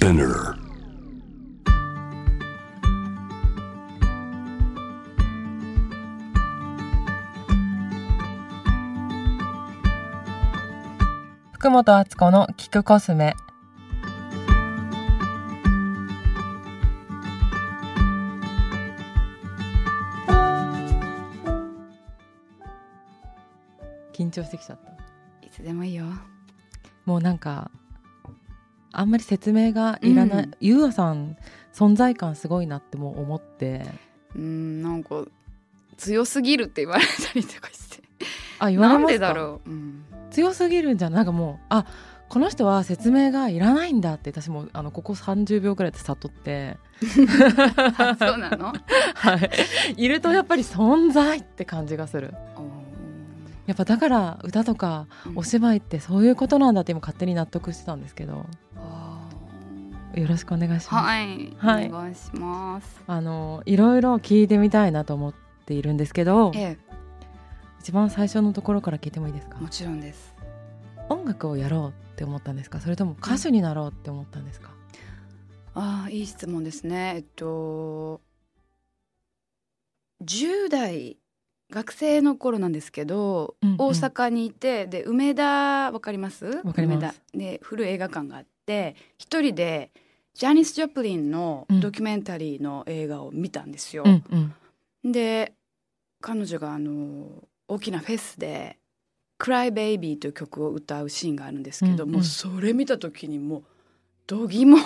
Spinner. 福本敦子の聞くコスメ緊張してきちゃったいつでもいいよもうなんかあんまり説明がいらない、うん。ゆうあさん存在感すごいなってもう思って。うんなんか強すぎるって言われたりとかして。あ言われますか？でだろう、うん、強すぎるんじゃなんかもうあこの人は説明がいらないんだって私もあのここ30秒くらいで悟って、あそうなの？はい、いるとやっぱり存在って感じがするやっぱだから歌とかうん。お芝居ってそういうことなんだって今勝手に納得してたんですけど。あよろしくお願いします、はい、はい。お願いします。あのいろいろ聞いてみたいなと思っているんですけどえ一番最初のところから聞いてもいいですか？えもちろんです。音楽をやろうって思ったんですか？それとも歌手になろうって思ったんですか、ああいい質問ですね。えっと10代学生の頃なんですけど、うんうん。大阪にいてで梅田わかります？わかります。梅田。で古い映画館があって一人でジャニス・ジョプリンのうん。ドキュメンタリーの映画を見たんですよ。うんうん。で彼女があの大きなフェスで「Cry Baby」という曲を歌うシーンがあるんですけど、うんうん。もうそれ見た時にもう度肝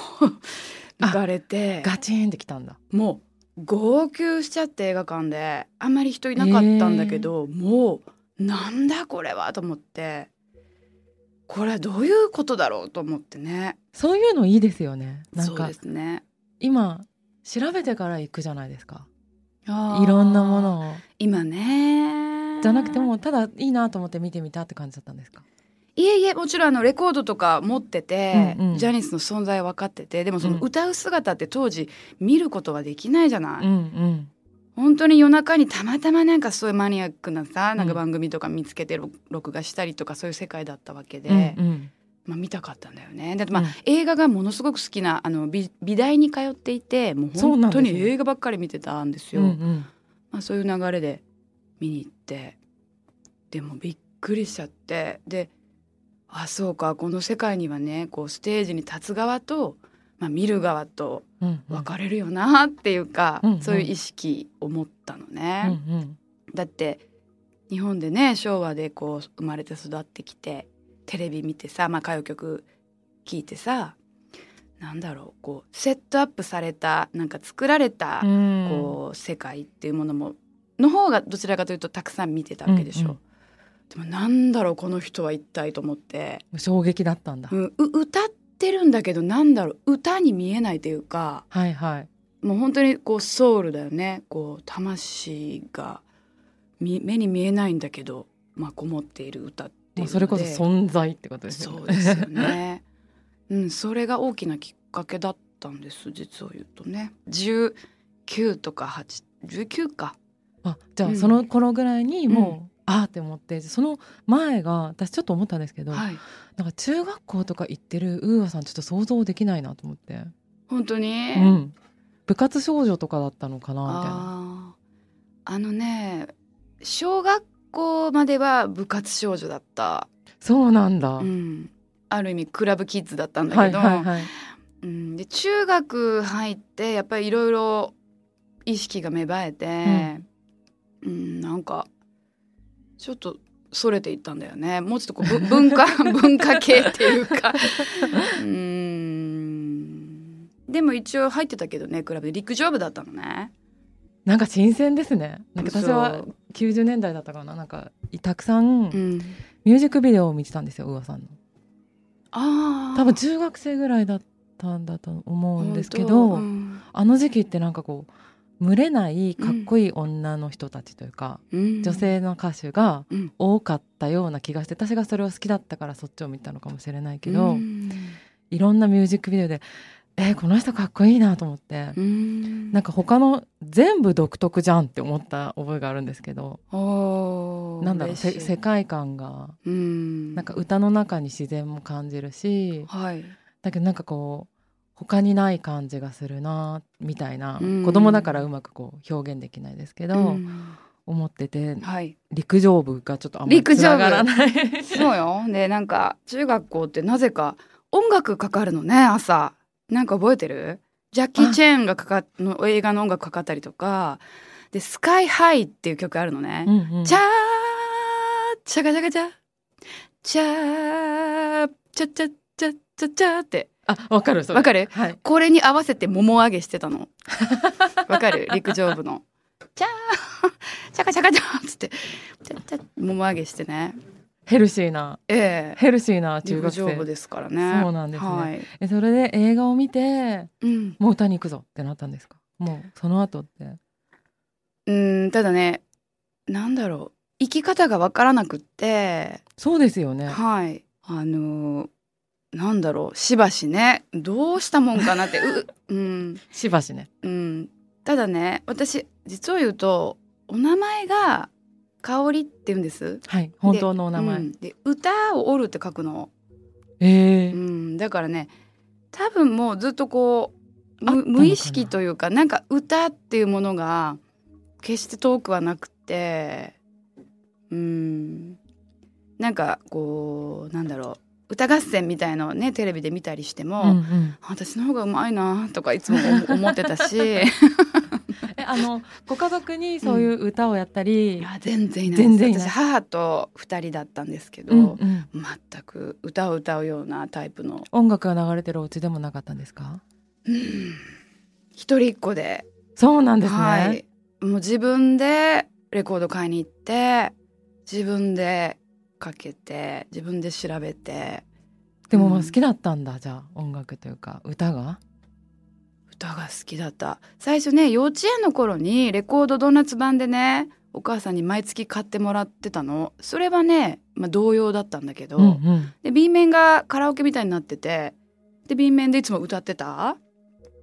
抜かれて。ガチンってきたんだ。もう号泣しちゃって映画館であんまり人いなかったんだけど、もうなんだこれはと思って。これはどういうことだろうと思ってね。そういうのいいですよね。なんかですね。今調べてから行くじゃないですか。いろんなものを。今ねじゃなくてもただいいなと思って見てみたって感じだったんですか？いえいえもちろんあのレコードとか持ってて、うんうん。ジャニスの存在分かっててでもそのうん。歌う姿って当時見ることはできないじゃない、うんうん。本当に夜中にたまたまなんかそういうマニアックなさなんかうん番組とか見つけて録録画したりとかそういう世界だったわけで、うんうん。まあ、見たかったんだよね。だってまあ、うん。映画がものすごく好きなあの美美大に通っていてもう本当に映画ばっかり見てたんですよ。うんうん。まあ、そういう流れで見に行ってでもびっくりしちゃってであそうか。この世界にはねこうステージに立つ側と、まあ、見る側と分かれるよなっていうか、うんうん。そういう意識を持ったのうんね。うん。だって日本でね昭和でこう生まれて育ってきてテレビ見てさ、まあ、歌謡曲聴いてさなんだろうこうセットアップされたなんか作られた、うん。こう世界っていうものもの方がどちらかというとたくさん見てたわけでしょ。うんうんでもなんだろうこの人は一体と思って、衝撃だったんだ、うん、う歌ってるんだけどなんだろう。歌に見えないというか。はいはい。もう本当にこうソウルだよね。こう魂がみ目に見えないんだけど、まあ、こもっている歌っていうそれこそ存在ってことですよね。そうですよね。うん、それが大きなきっかけだったんです実を言うとね。19とか819か。あじゃあうん。その頃ぐらいにもう、ああって思ってその前が私ちょっと思ったんですけど、はい。なんか中学校とか行ってるウーアさんちょっと想像できないなと思って、本当に、うん、部活少女とかだったのかなみたいな。あのね小学校までは部活少女だった、そうなんだ、うん、ある意味クラブキッズだったんだはいけど、はいはいうん、で中学入ってやっぱりいろいろ意識が芽生えて、うんなんかちょっとそれていったんだよね。もうちょっとこうぶ 文化文化系っていうか。うん。でも一応入ってたけどねクラブで。陸上部だったのね。なんか新鮮ですね。なんか私はそう。90年代だったかな。なんかたくさんうん、ミュージックビデオを見てたんですよウーアさんの。ああ多分中学生ぐらいだったんだと思うんですけ本ど、当？うん。あの時期ってなんかこう群れないかっこいい女の人たちというか、うん。女性の歌手がうん。多かったような気がして私がそれを好きだったからそっちを見たのかもしれないけど、うん。いろんなミュージックビデオでえーこの人かっこいいなと思って、うん。なんか他の全部独特じゃんって思った覚えがあるんですけどなんだろう世界観がうん。なんか歌の中に自然も感じるしはい。だけどなんかこう他にない感じがするなみたいな、うん。子供だからうまくこう表現できないですけど、うん。思っててはい。陸上部がちょっとあんまりながらない。そうよ。でなんか中学校ってなぜか音楽かかるのね朝。なんか覚えてる？ジャッキー・チェーンがかかの映画の音楽かかったりとか。で「スカイハイっていう曲あるのね。うんうん。チャーチャカチャカチャ。チャーチャチャチャチャチャってあわかるわかる？はい。これに合わせて桃上げしてたの。わかる？陸上部の。チャー。チャカチャカチャーっつって。チャチャ桃上げしてね。ヘルシーな。ええ。ヘルシーな中陸学生。上部ですからね。そうなんですね。はい。えそれで映画を見てうん。もう歌に行くぞってなったんですか？もうその後って。うん、ただね、なんだろう、生き方がわからなくって、そうですよね。はい。あのーなんだろう、しばしね、どうしたもんかなって、う、うん、しばしね。うん。ただね、私、実を言うと、お名前が、香りって言うんです。はい。本当のお名前、うん。で、歌を折るって書くの。えー。うん、だからね多分もうずっとこう無意識というかなんか歌っていうものが決して遠くはなくてうん。なんかこうなんだろう歌合戦みたいのをねテレビで見たりしても、うんうん。私の方がうまいなとかいつも思思ってたし。えあのご家族にそういう歌をやったり、いや全然いない全然いない。私母と2人だったんですけど、うんうん。全く歌を歌うようなタイプの。音楽が流れてるお家でもなかったんですか？うん。一人っ子で。そうなんですね、はい、もう自分でレコード買いに行って自分でかけて自分で調べて。でもまあうん。好きだったんだ、じゃあ音楽というか。歌が？歌が好きだった。最初ね幼稚園の頃にレコードドーナツ版でねお母さんに毎月買ってもらってたの。それはね、まあ、同様だったんだけど、うんうん。で B 面がカラオケみたいになってて。で B 面でいつも歌ってた？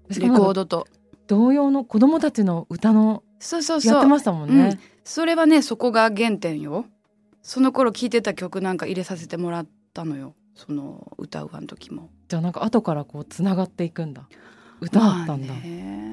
レコードと。同様の子供たちの歌のそうそうそう。やってましたもんね、それはねそこが原点よその頃聴いてた曲なんか入れさせてもらったのよ。その歌うあの時も。じゃあなんか後からこうつながっていくんだ。歌だったんだ、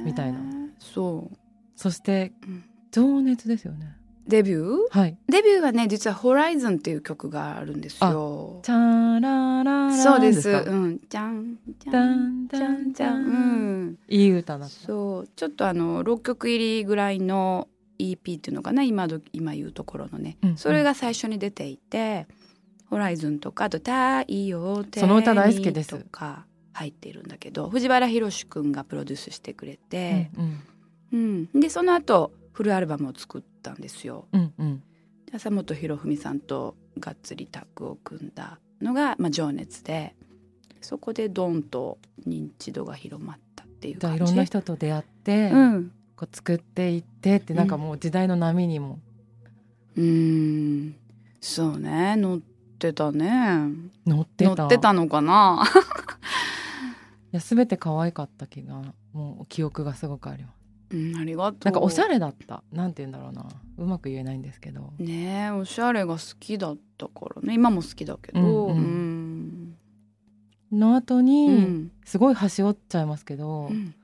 みたいな。そそしてう、うん。情熱ですよね。デビュー？はい。デビューはね実は「ホライズンっていう曲があるんですよ。チャラララそうです。かうん。じゃんじゃダんじゃんじゃんうん。いい歌だった。そう。ちょっとあの6曲入りぐらいの EP っていうのかな？今ど今言うところのね、うんうん。それが最初に出ていて「ホライズンとかあと「太陽手に」その歌大好きです。とか入っているんだけど藤原宏くんがプロデュースしてくれて、うんうん。うん。でその後フルアルバムを作ったんですよ。うんうん。で朝本博文さんとがっつりタッグを組んだのが、まあ、情熱でそこでドンと認知度が広まったっていう感じ。いろんな人と出会って、うんこう作っていってってなんかもう時代の波にも。うーん。そうね。乗ってたね。乗ってた？乗ってたのかな？いや全て可愛かった気がもう記憶がすごくあります。うんありがとう。なんかおしゃれだった。なんて言うんだろうな。うまく言えないんですけど。ねえおしゃれが好きだったからね。今も好きだけど。うんうん。うん。の後うに、ん。すごい端折っちゃいますけど、うん。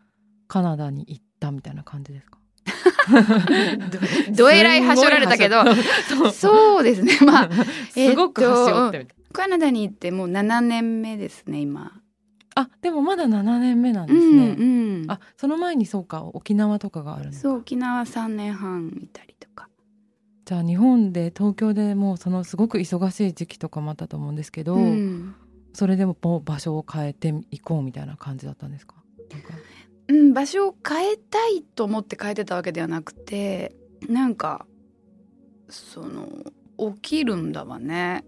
カナダに行ったみたいな感じですか？どえらいはしょられたけどそうですね。まあえっとすごく端折ってみたい、カナダに行ってもう7年目ですね今。あでもまだ7年目なんでうすね、んうん。あその前にそうか沖縄とかがあるんですそう沖縄3年半いたりとか。じゃあ日本で東京でもうそのすごく忙しい時期とかもあったと思うんですけど、うん。それでももう場所を変えていこうみたいな感じだったんですか？なんかうん、場所を変えたいと思って変えてたわけではなくてなんかその起きるんだわね。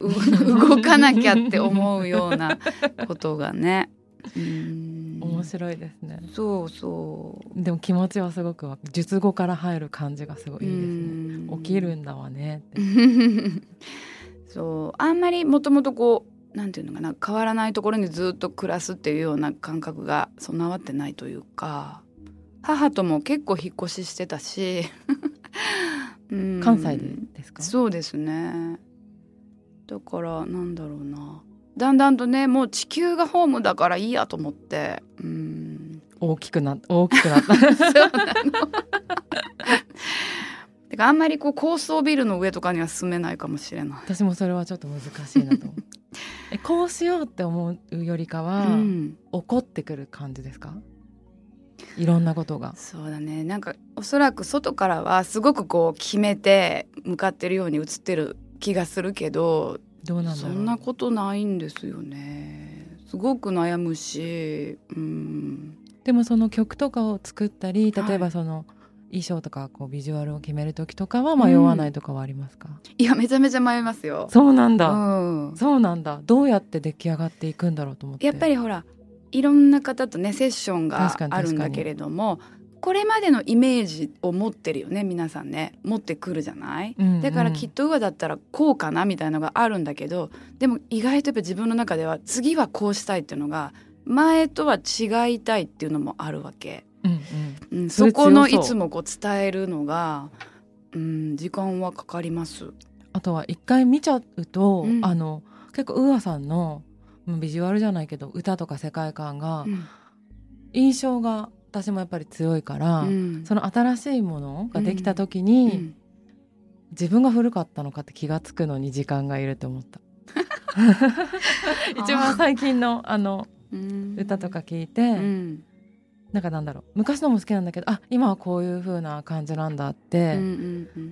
う 動かなきゃって思うようなことがね。うん。面白いですね、そうそう。でも気持ちはすごくわ術後から入る感じがすごいいいですね。うん。起きるんだわねって。そう。あんまりもともとこうなんていうのかな変わらないところにずっと暮らすっていうような感覚が備わってないというか母とも結構引っ越ししてたし、うん。関西でですか？そうですね。だからなんだろうな。だんだんとねもう地球がホームだからいいやと思ってうん。大きくな大きくなった。そうなのてかあんまりこう高層ビルの上とかには住めないかもしれない。私もそれはちょっと難しいなと。えこうしようって思うよりかは、うん。怒ってくる感じですか？いろんなことが。そうだね。なんかおそらく外からはすごくこう決めて向かってるように映ってる気がするけどどうなんそんなことないんですよね。すごく悩むしうん。でもその曲とかを作ったり例えはいばその衣装とかこうビジュアルを決める時とかは迷わないとかはありますか、いやめちゃめちゃ迷いますよ。そうなんだ、うん、そうなんだ。どうやって出来上がっていくんだろうと思って。やっぱりほらいろんな方とねセッションがあるんだけれどもこれまでのイメージを持ってるよね皆さんね。持ってくるじゃない、うんうん。だからきっとウアだったらこうかなみたいなのがあるんだけどでも意外とやっぱ自分の中では次はこうしたいっていうのが前とは違いたいっていうのもあるわけ、うんそこのいつもこう伝えるのが、うん、時間はかかります。あとは一回見ちゃうと、うん。あの結構ウーアさんのうんビジュアルじゃないけど歌とか世界観がうん。印象が私もやっぱり強いから、うん。その新しいものができた時に、うん。自分が古かったのかって気がつくのに時間がいるって思った。一番最近のあのうん。歌とか聞いて、うんなんかなんだろう。昔のも好きなんだけどあ今はこういう風な感じなんだって、うんうんうん。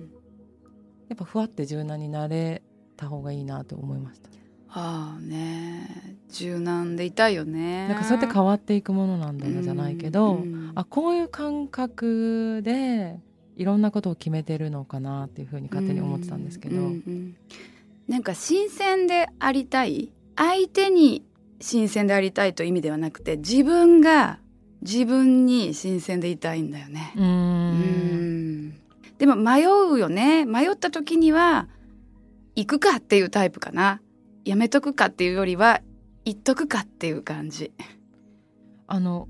やっぱふわって柔軟になれた方がいいなと思いました。ああね。柔軟でいたいよね。なんかそうやって変わっていくものなんだなじゃないけど、うんあこういう感覚でいろんなことを決めてるのかなっていうふうに勝手に思ってたんですけど、うんうん。なんか新鮮でありたい。相手に新鮮でありたいという意味ではなくて自分が自分に新鮮でいたいんだよね。うーん。うん。でも迷うよね。迷った時には行くかっていうタイプかな。やめとくかっていうよりは行っとくかっていう感じ。あの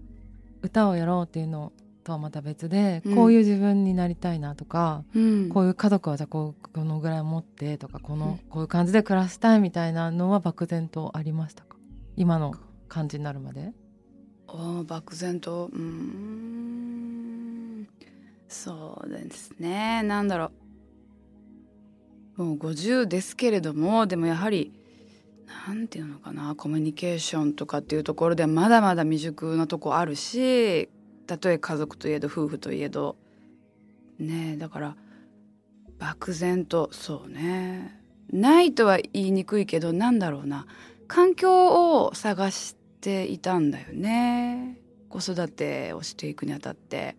歌をやろうっていうのとはまた別で、うん。こういう自分になりたいなとか、うん。こういう家族はじゃあこうこのぐらい持ってとかこの、うん。こういう感じで暮らしたいみたいなのは漠然とありましたか？今の感じになるまであー漠然と。うん。そうですね。なんだろう。もう50ですけれどもでもやはりなんていうのかな。コミュニケーションとかっていうところではまだまだ未熟なとこあるしたとえ家族といえど夫婦といえど。ねえだから漠然と。そうね。ないとは言いにくいけどなんだろうな。環境を探してていたんだよね。子育てをしていくにあたって。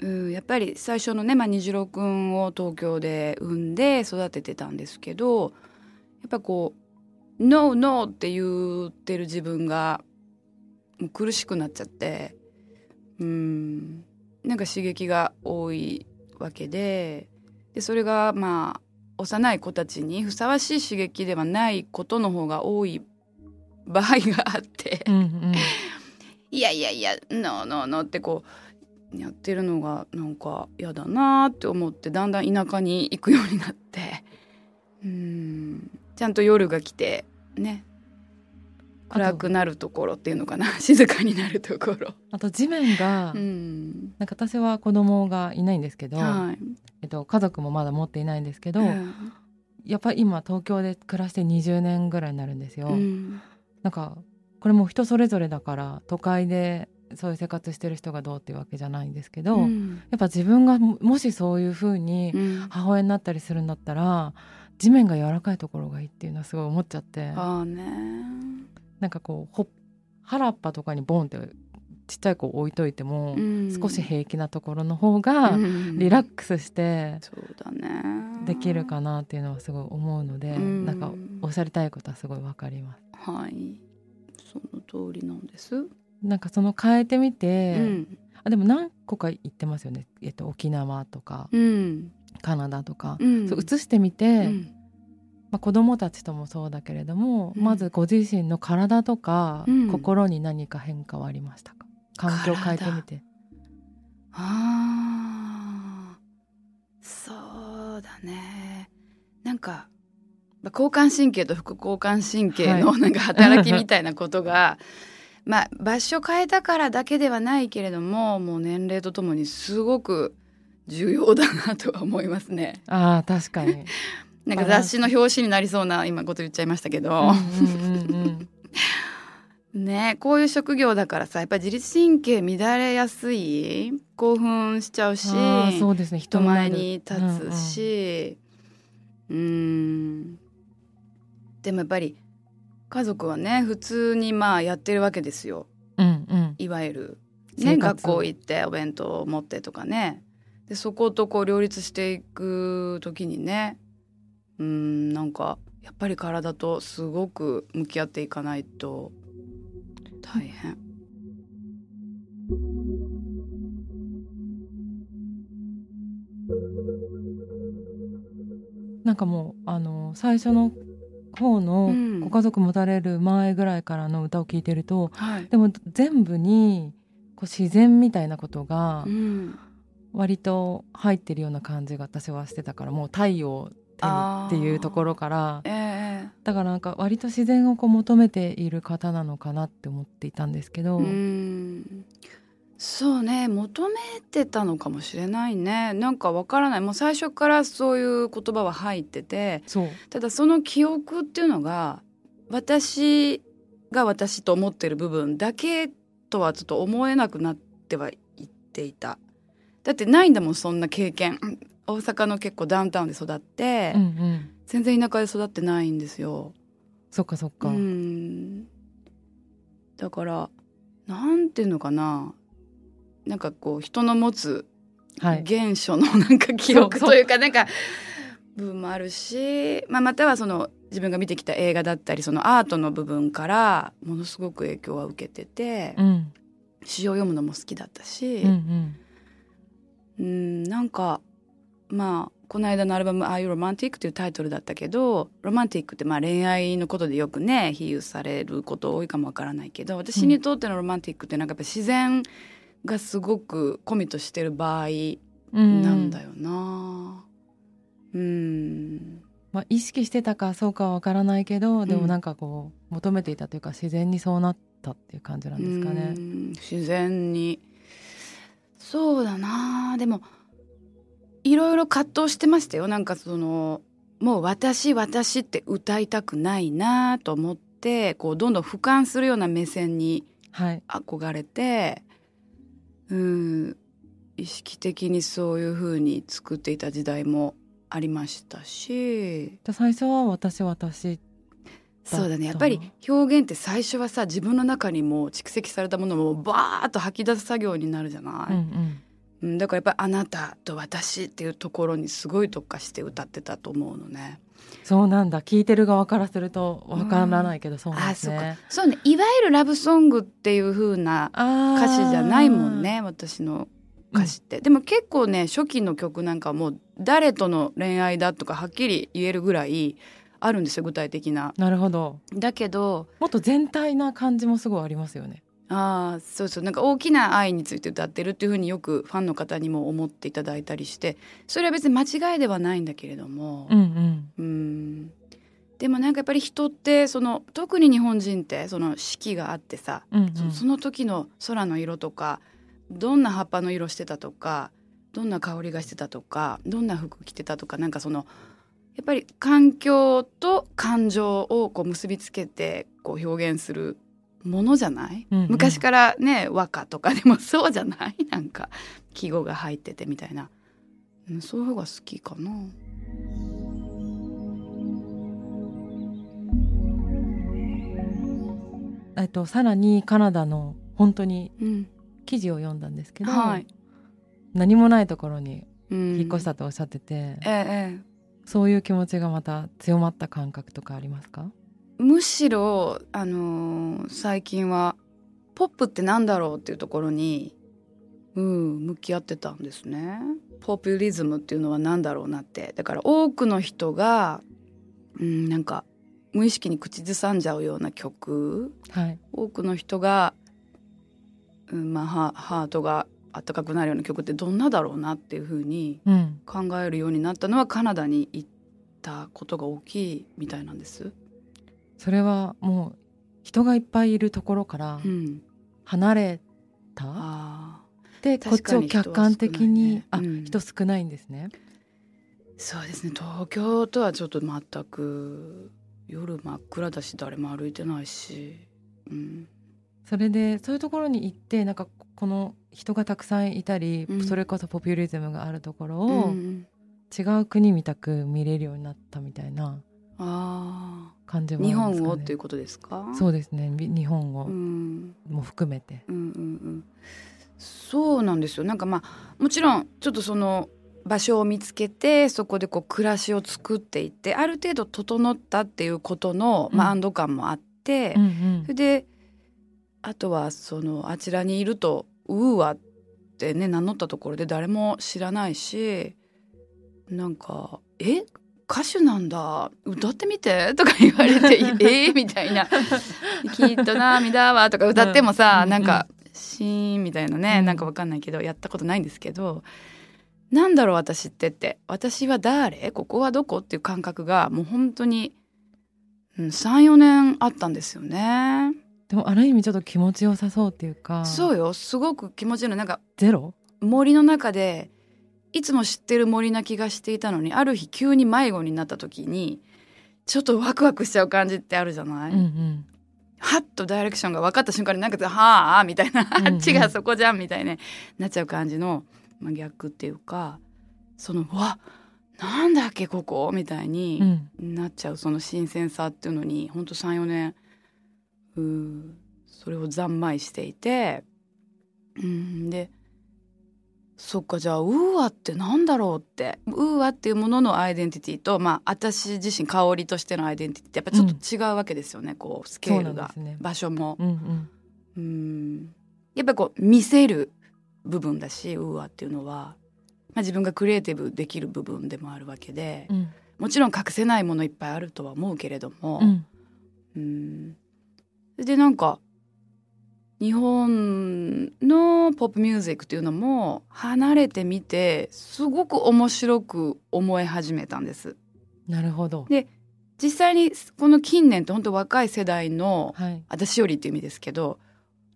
うん、やっぱり最初のね、まあ、虹郎くんを東京で産んで育ててたんですけどやっぱこう「ノーノー」って言ってる自分がもう苦しくなっちゃって。うんなんか刺激が多いわけで。でそれがまあ幼い子たちにふさわしい刺激ではないことの方が多い場合があって。うんうん。いやいやいや「ノーノーノー」ってこうやってるのがなんか嫌だなって思ってだんだん田舎に行くようになって。うん。ちゃんと夜が来てね。暗くなるところっていうのかな。静かになるところ。あと地面が、うん。なんか私は子供がいないんですけど、はい。えっと、家族もまだ持っていないんですけど、うん。やっぱり今東京で暮らして20年ぐらいになるんですよ。うんなんかこれも人それぞれだから都会でそういう生活してる人がどうっていうわけじゃないんですけど、うん。やっぱ自分がももしそういう風にうん。母親になったりするんだったら地面が柔らかいところがいいっていうのはすごい思っちゃって。ああね。なんかこうほ原っぱとかにボンってちっちゃい子置いといても、うん。少し平気なところの方がうん。リラックスしてそうだね。できるかなっていうのはすごい思うので、うん。なんかおっしゃりたいことはすごいわかります。はい。その通りなんです。なんかその変えてみて、うん。あでも何個か行ってますよね、えっと、沖縄とかうん。カナダとか、うん。そう移してみて、うん。まあ、子供たちともそうだけれども、うん。まずご自身の体とか、うん。心に何か変化はありましたか？環境を変えてみて。あー。そうだね。なんかまあ交感神経と副交感神経のなんか働きみたいなことが、まあ場所変えたからだけではないけれどももう年齢とともにすごく重要だなとは思いますね。ああ確かに。なんか雑誌の表紙になりそうな今こと言っちゃいましたけど、うんうんうんうん。ねこういう職業だからさやっぱり自律神経乱れやすい？興奮しちゃうしそうですね。人人前に立つし。うーんでもやっぱり家族はね普通にまあやってるわけですよ。うんうん。いわゆる、ね、学校行ってお弁当を持ってとかね。でそことこう両立していく時にねうーんなんかやっぱり体とすごく向き合っていかないと大変。なんかもうあの最初の方のうん。ご家族持たれる前ぐらいからの歌を聴いてると、はい。でも全部にこう自然みたいなことがうん。割と入ってるような感じが私はしてたからもう太陽っていうところからええ。だからなんか割と自然をこう求めている方なのかなって思っていたんですけど、うんそうね求めてたのかもしれないね。なんかわからない。もう最初からそういう言葉は入ってて。ただその記憶っていうのが私が私と思ってる部分だけとはちょっと思えなくなってはいっていた。だってないんだもんそんな経験。うん大阪の結構ダウンタウンで育って、うんうん。全然田舎で育ってないんですよ。そっかそっか、うん。だからなんていうのかななんかこう人の持つはい。原初のなんか記憶というかなんか部分もあるし、まあ、またはその自分が見てきた映画だったりそのアートの部分からものすごく影響は受けててうん。詩を読むのも好きだったし、うんうん。うんなんかまあこの間のアルバム「Are You Romantic?」っていうタイトルだったけどロマンティックってまあ恋愛のことでよくね比喩されること多いかもわからないけど私にとってのロマンティックってなんかやっぱ自然がすごくコミットしてる場合うんなんだよな。うん。まあ、意識してたかそうかはわからないけどでうん。もなんかこう求めていたというか自然にそうなったっていう感じなんですかね。う。ん。自然に。そうだな。でもいろいろ葛藤してましたよ。なんかそのもう私私って歌いたくないなと思ってこうどんどん俯瞰するような目線にはい、憧れてうん。意識的にそういう風に作っていた時代もありましたし。最初は私私そうだね。やっぱり表現って最初はさ自分の中にもう蓄積されたものをバーッと吐き出す作業になるじゃない、うんうん。うん、だからやっぱり「あなたと私」っていうところにすごい特化して歌ってたと思うのね。そうなんだ。聞いてる側からするとわからないけどそうなんあですね。そうね。いわゆるラブソングっていう風なあ歌詞じゃないもんね私の歌詞って、でも結構ね初期の曲なんかはもう誰との恋愛だとかはっきり言えるぐらいあるんですよ具体的な。なるほど。だけどもっと全体な感じもすごいありますよね。ああそうそうなんか大きな愛について歌ってるっていうふうによくファンの方にも思っていただいたりしてそれは別に間違いではないんだけれども。うんうん。うん。でもなんかやっぱり人ってその特に日本人ってその四季があってさ、うんうん。そその時の空の色とかどんな葉っぱの色してたとかどんな香りがしてたとかどんな服着てたとかなんかそのやっぱり環境と感情をこう結びつけてこう表現するものじゃない、うんうん。昔からね和歌とかでもそうじゃない？なんか季語が入っててみたいな、うん、そういう方が好きかな。えっとさらにカナダの本当にうん。記事を読んだんですけど、はい。何もないところにうん。引っ越したとおっしゃってて、ええええ。そういう気持ちがまた強まった感覚とかありますか？むしろ、あのー最近はポップってなんだろうっていうところに、うん、向き合ってたんですね。ポピュリズムっていうのは何だろうなってだから多くの人が、うん、なんか無意識に口ずさんじゃうような曲はい。多くの人が、うんまあ、ハハートが温かくなるような曲ってどんなだろうなっていうふうにうん。考えるようになったのはカナダに行ったことが大きいみたいなんです。それはもう人がいっぱいいるところからうん、離れた、あでこっちを客観的に、ねうん。あ人少ないんですね。ーそうですね。東京とはちょっと全く夜真っ暗だし誰も歩いてないし、うん、それでそういうところに行ってなんかこの人がたくさんいたり、うん。それこそポピュリズムがあるところうを、ん違う国みたく見れるようになったみたいな。あ感じあ日。本をっていうことですか？そうですね。み日本をうん。も含めて。うんうんうん、そうなんですよ。なんかまあもちろんちょっとその場所を見つけてそこでこう暮らしを作っていってある程度整ったっていうことの、まあ、うん安堵感もあって、うんそれであとはそのあちらにいるとウーワってね名乗ったところで誰も知らないしなんか「え？歌手なんだ。歌ってみて」とか言われて「えーみたいな「きっと涙は」とか歌ってもさ、うんなんか「シーン」みたいなね、うん。なんかわかんないけどやったことないんですけど。なんだろう私ってって。私は誰？ここはどこ？っていう感覚がもう本当に、うん、34年あったんですよね。でもある意味ちょっと気持ちよさそうっていうか。そうよ。すごく気持ちいいのなんかゼロ？森の中でいつも知ってる森な気がしていたのにある日急に迷子になった時にちょっとワクワクしちゃう感じってあるじゃない、うんうん。はっとダイレクションが分かった瞬間になんか「はあ」みたいな「うんうん。あっちがそこじゃん」みたいななっちゃう感じの、まあ、逆っていうかその「うわなんだっけここ」みたいにうん。なっちゃうその新鮮さっていうのにほんと34年うーそれを三昧していてうんでそっかじゃあ UAってなんだろうって。 UAっていうもののアイデンティティとまあ私自身香りとしてのアイデンティティってやっぱちょっと違うわけですよね、こうスケールが、ね。場所も。うんうん。うん。やっぱりこう見せる部分だし UAっていうのは、まあ、自分がクリエイティブできる部分でもあるわけで。うん。もちろん隠せないものいっぱいあるとは思うけれども、うん。うん。でなんか日本のポップミュージックっていうのも離れてみてすごく面白く思い始めたんです。なるほど。実際にこの近年って本当若い世代のはい。私よりっていう意味ですけど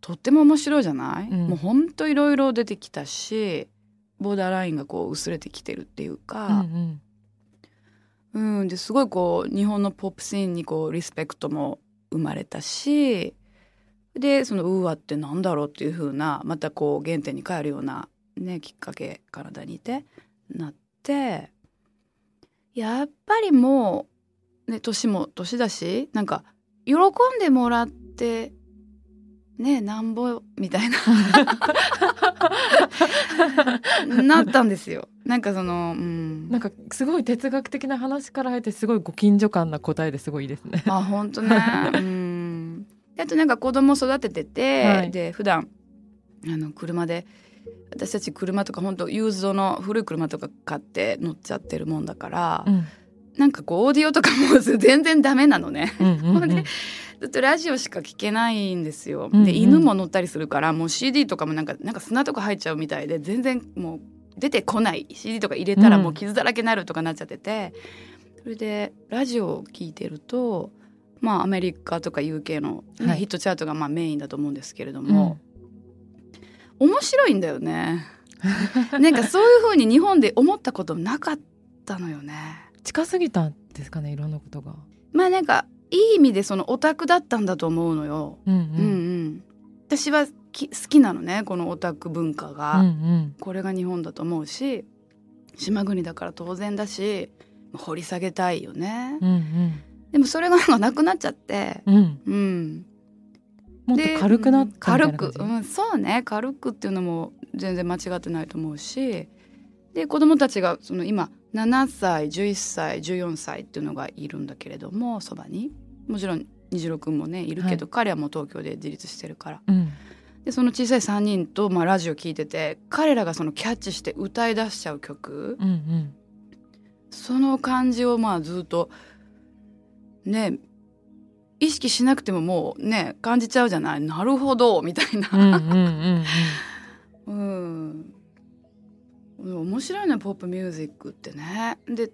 とっても面白いじゃない、うんもう本当いろいろ出てきたしボーダーラインがこう薄れてきてるっていううんうか、んうん、ですごいこう日本のポップシーンにこうリスペクトも生まれたしでそのウーアってなんだろうっていう風なまたこう原点に帰るような、ね、きっかけ体にいてなってやっぱりもう、ね、年も年だしなんか喜んでもらってねなんぼみたいな なったんですよ。なんかその、うん、なんかすごい哲学的な話から入ってすごいご近所感な答えですごいいいですね。まあ本当ね。うん。であとなんか子供育ててて、はい。で普段あの車で私たち車とか本当ユーズドの古い車とか買って乗っちゃってるもんだから、うん。なんかこうオーディオとかも全然ダメなのね。うんうんうん。でずっとラジオしか聞けないんですよ。うんうん。で犬も乗ったりするからもう CD とかもなんかなんか砂とか入っちゃうみたいで全然もう出てこない。CD とか入れたらもう傷だらけになるとかなっちゃってて、それでラジオを聞いてるとまあアメリカとか UK の、ねはいヒットチャートがまあメインだと思うんですけれども、面白いんだよね。なんかそういう風に日本で思ったことなかったのよね。近すぎたんですかねいろんなことが。まあなんかいい意味でそのオタクだったんだと思うのよ。うんううんうん、私はき好きなのねこのオタク文化が、うんうんこれが日本だと思うし島国だから当然だし掘り下げたいよね、うんでもそれがなんかなくなっちゃって。うん。うん。うんもっとで軽くなった軽く、うん、そうね。軽くっていうのも全然間違ってないと思うし。で子供たちがその今7歳11歳14歳っていうのがいるんだけれどもそばに。もちろん虹郎君もねいるけど、はい。彼はもう東京で自立してるから。うん。でその小さい3人と、まあ、ラジオ聞いてて彼らがそのキャッチして歌い出しちゃう曲。うんうん。その感じをまあずっとね意識しなくてももうね感じちゃうじゃない？なるほどみたいな。うんうん面白いねポップミュージックってね。で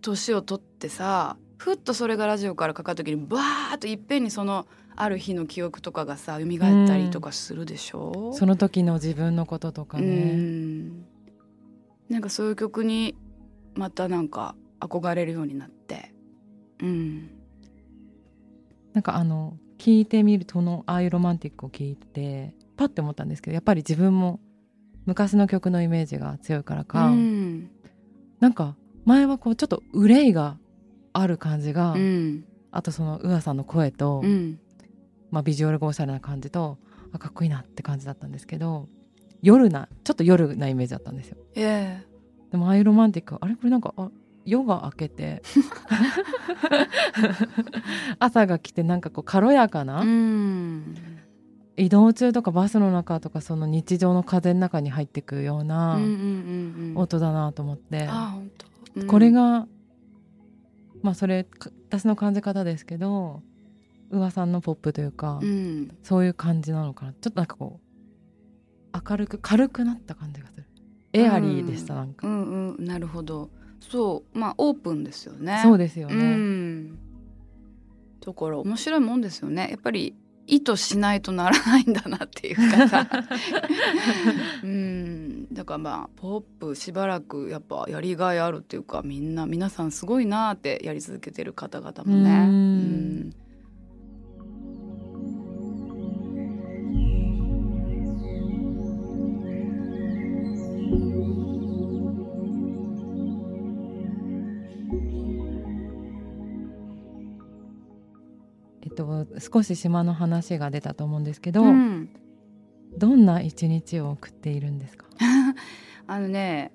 年を取ってさふっとそれがラジオからかかった時にバーッといっぺんにそのある日の記憶とかがさ蘇ったりとかするでしょ、その時の自分のこととかうね、ん。なんかそういう曲にまたなんか憧れるようになって。うんなんかあの聞いてみるとこの「ああいうロマンティック」を聞いてパッて思ったんですけどやっぱり自分も昔の曲のイメージが強いからか、うん。なんか前はこうちょっと憂いがある感じが、うん。あとその宇和さんの声と、うん。まあ、ビジュアルがおしゃれな感じとあかっこいいなって感じだったんですけど夜なちょっと夜なイメージだったんですよ。ええ。でもああいうロマンティックあれこれなんかあ夜が明けて朝が来てなんかこう軽やかな、うん。移動中とかバスの中とかその日常の風の中に入ってくよううんなうんうんうん。音だなと思って、うん。これがまあそれか私の感じ方ですけど宇和さんのポップというか、うん。そういう感じなのかな。ちょっとなんかこう明るく軽くなった感じがする。エアリーでした、なんか、うんうん。なるほどそうまあオープンですよね。そうですようね、ん。だから面白いもんですよね。やっぱり意図しないとならないんだなっていうかさ。うん。だからまあポップしばらくやっぱやりがいあるっていうかみんな皆さんすごいなってやり続けてる方々もね。うん少し島の話が出たと思うんですけど、うん。どんな一日を送っているんですか？あのね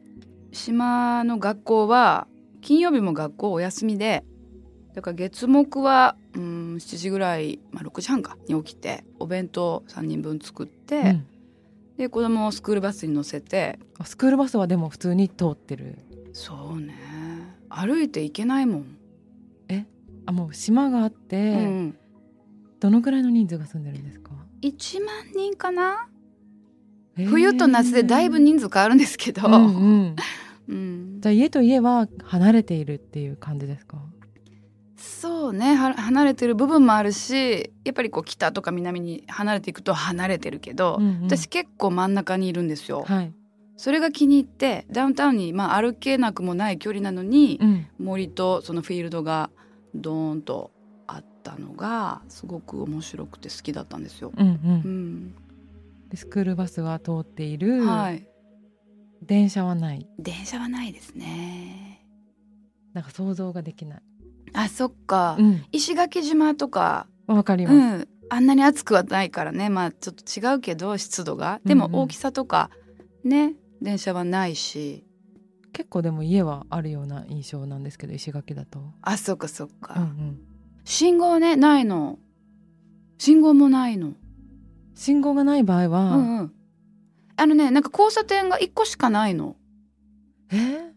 島の学校は金曜日も学校お休みでだから月木はうん7時ぐらい、まあ、6時半かに起きてお弁当3人分作って、うん。で子供をスクールバスに乗せてあスクールバスはでも普通に通ってる。そうね。歩いて行けないもん、あもう島があって、うん、どのくらいの人数が住んでるんですか、1万人かな、へー。冬と夏でだいぶ人数変わるんですけど、うんうん。うん。じゃあ家と家は離れているっていう感じですか？そうね。は離れてる部分もあるしやっぱりこう北とか南に離れていくと離れてるけど、うんうん。私結構真ん中にいるんですよ。はい、それが気に入ってダウンタウンに、まあ、歩けなくもない距離なのに、うん、森とそのフィールドがドーンとたのがすごく面白くて好きだったんですよ。うんううん。んでスクールバスが通っている、はい、電車はない。電車はないですね。なんか想像ができない、あそっか、うん、石垣島とか、わかりうます、ん、あんなに暑くはないからね。まあちょっと違うけど湿度が。でもうんうん。大きさとかね。電車はないし。結構でも家はあるような印象なんですけど石垣だと、あそっかそっか、うんうん、信号はねないの。信号もないの。信号がない場合は、うんうん。あのねなんか交差点が1個しかないの。え？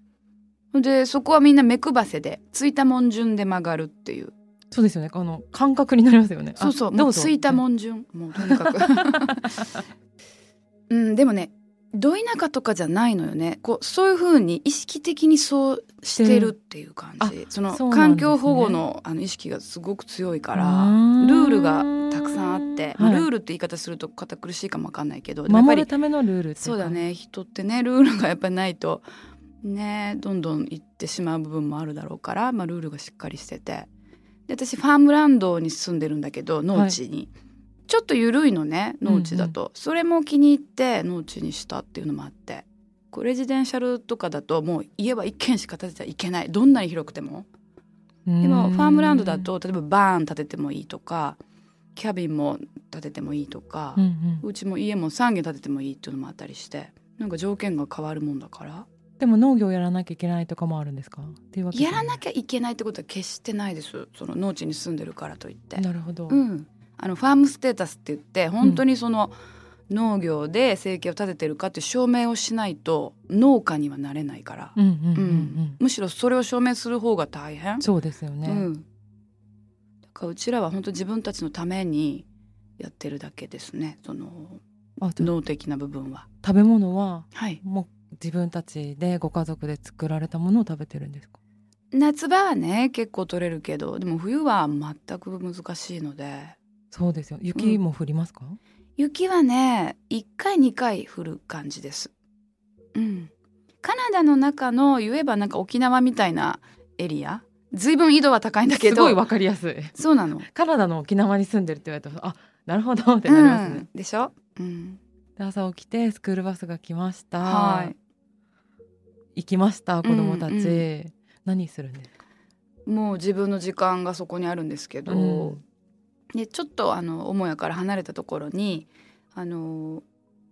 ーでそこはみんな目配せでついたもん順で曲がるっていう。そうですよね。あの感覚になりますよね。そうそう。もうついたもん順。もうとにかく。うんでもねど田舎とかじゃないのよね。こうそういうふうに意識的にそうしてるっていう感じ。その環境保護のあの意識がすごく強いからルールがたくさんあって、まあはい。ルールって言い方すると堅苦しいかもわかんないけどやっぱり守るためのルールそうだね。人ってねルールがやっぱりないとねどんどん行ってしまう部分もあるだろうから、まあ、ルールがしっかりしてて。で私ファームランドに住んでるんだけど農地に、ちょっと緩いのね農地だと、それも気に入って農地にしたっていうのもあって。こうレジデンシャルとかだともう家は一軒しか建てちゃいけない。どんなに広くても。ででもファームランドだと例えばバーン建ててもいいとかキャビンも建ててもいいとか、うんうん。うちも家も3軒建ててもいいっていうのもあったりしてなんか条件が変わるもんだから。でも農業やらなきゃいけないとかもあるんですか？っていうわけじゃい。やらなきゃいけないってことは決してないです。その農地に住んでるからといって。なるほど、うん、あのファームステータスって言って本当にその農業で生計を立ててるかって証明をしないと農家にはなれないから、むしろそれを証明する方が大変。そうですよね、うん、だからうちらは本当自分たちのためにやってるだけですね。その脳的な部分は。食べ物ははい。もう自分たちでご家族で作られたものを食べてるんですか？夏場はね結構取れるけどでも冬は全く難しいのでそうですよ。雪も降りますか、雪はね1回2回降る感じです。うん、カナダの中の言えばなんか沖縄みたいなエリア？随分緯度は高いんだけど。すごいわかりやすい。そうなの。カナダの沖縄に住んでるって言われたらあなるほどってなりますね、うん、でしょ、うん、で朝起きてスクールバスが来ました、はい。行きました子供たち、うんう何するんですか、もう自分の時間がそこにあるんですけど、うんでちょっとあの母屋から離れたところにあの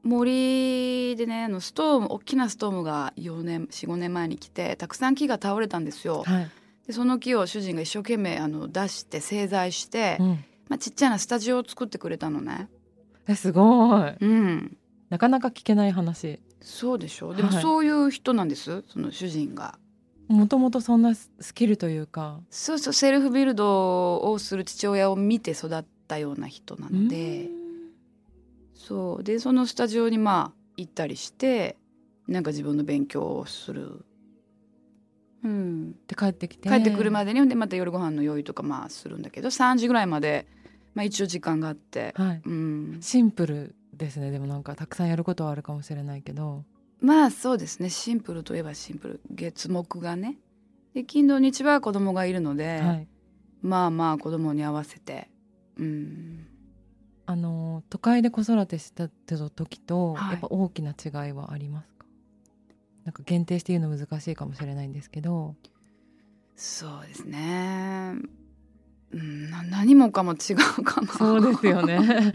森でねあのストーム大きなストームが4年45年前に来てたくさん木が倒れたんですよ。はい、でその木を主人が一生懸命あの出して製材して、うん、まあ、ちっちゃなスタジオを作ってくれたのね。えすごい。うん。なかなか聞けない話。そうでしょ。でもはい。そういう人なんです、その主人が。もともとそんなススキルというか。そうそうセルフビルドをする父親を見て育ったような人なので。うん。そう。でそのスタジオにまあ行ったりしてなんか自分の勉強をする。うん、で帰ってきて。帰ってくるまでにでまた夜ご飯の用意とかまあするんだけど3時ぐらいまで、まあ、一応時間があって、はい。うん、シンプルですね。でもなんかたくさんやることはあるかもしれないけどまあそうですね。シンプルといえばシンプル。月木がね。で金土日は子供がいるので、はい。まあまあ子供に合わせて、うん、あの都会で子育てした時と、はい。やっぱ大きな違いはありますか？なんか限定して言うの難しいかもしれないんですけど。そうですね、うん、な何もかも違うかな。そうですよね。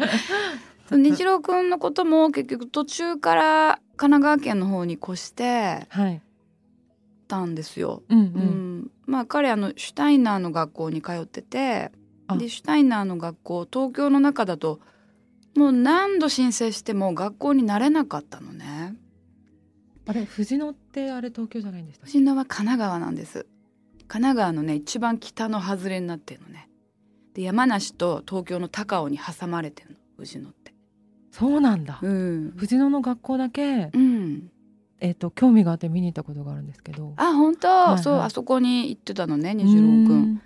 その日郎くんのことも結局途中から神奈川県の方に越してはいたんですよ。うんう、うんん、まあ彼あのシュタイナーの学校に通っててあでシュタイナーの学校東京の中だともう何度申請しても学校になれなかったのね。あれ藤野ってあれ東京じゃないんでしたっけ？藤野は神奈川なんです。神奈川のね一番北の外れになってるのね。で山梨と東京の高尾に挟まれてるの藤野って。そうなんだ、うん。藤野の学校だけ、うん。えっと興味があって見に行ったことがあるんですけど。あ本当、いはい。そうあそこに行ってたのね虹郎くうん。ん